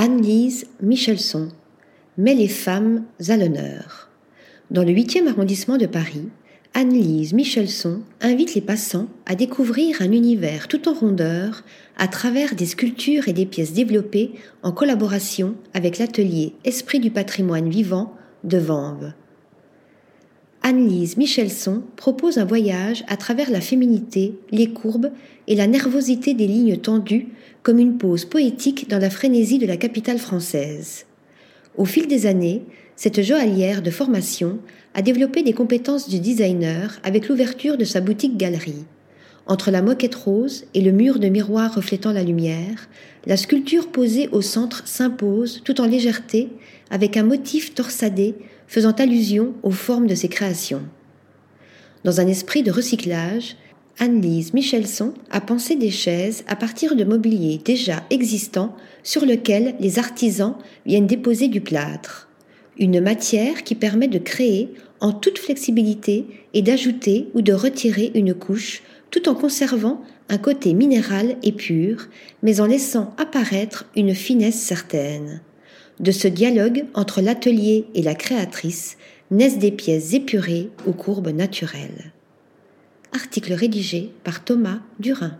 Anne-Lise Michelson met les femmes à l'honneur. Dans le 8e arrondissement de Paris, Anne-Lise Michelson invite les passants à découvrir un univers tout en rondeur à travers des sculptures et des pièces développées en collaboration avec l'atelier Esprit du patrimoine vivant de Vanves. Anne-Lise Michelson propose un voyage à travers la féminité, les courbes et la nervosité des lignes tendues comme une pause poétique dans la frénésie de la capitale française. Au fil des années, cette joaillière de formation a développé des compétences de designer avec l'ouverture de sa boutique-galerie. Entre la moquette rose et le mur de miroir reflétant la lumière, la sculpture posée au centre s'impose tout en légèreté avec un motif torsadé faisant allusion aux formes de ses créations. Dans un esprit de recyclage, Anne-Lise Michelson a pensé des chaises à partir de mobilier déjà existant sur lequel les artisans viennent déposer du plâtre. Une matière qui permet de créer en toute flexibilité et d'ajouter ou de retirer une couche tout en conservant un côté minéral et pur, mais en laissant apparaître une finesse certaine. De ce dialogue entre l'atelier et la créatrice naissent des pièces épurées aux courbes naturelles. Article rédigé par Thomas Durin.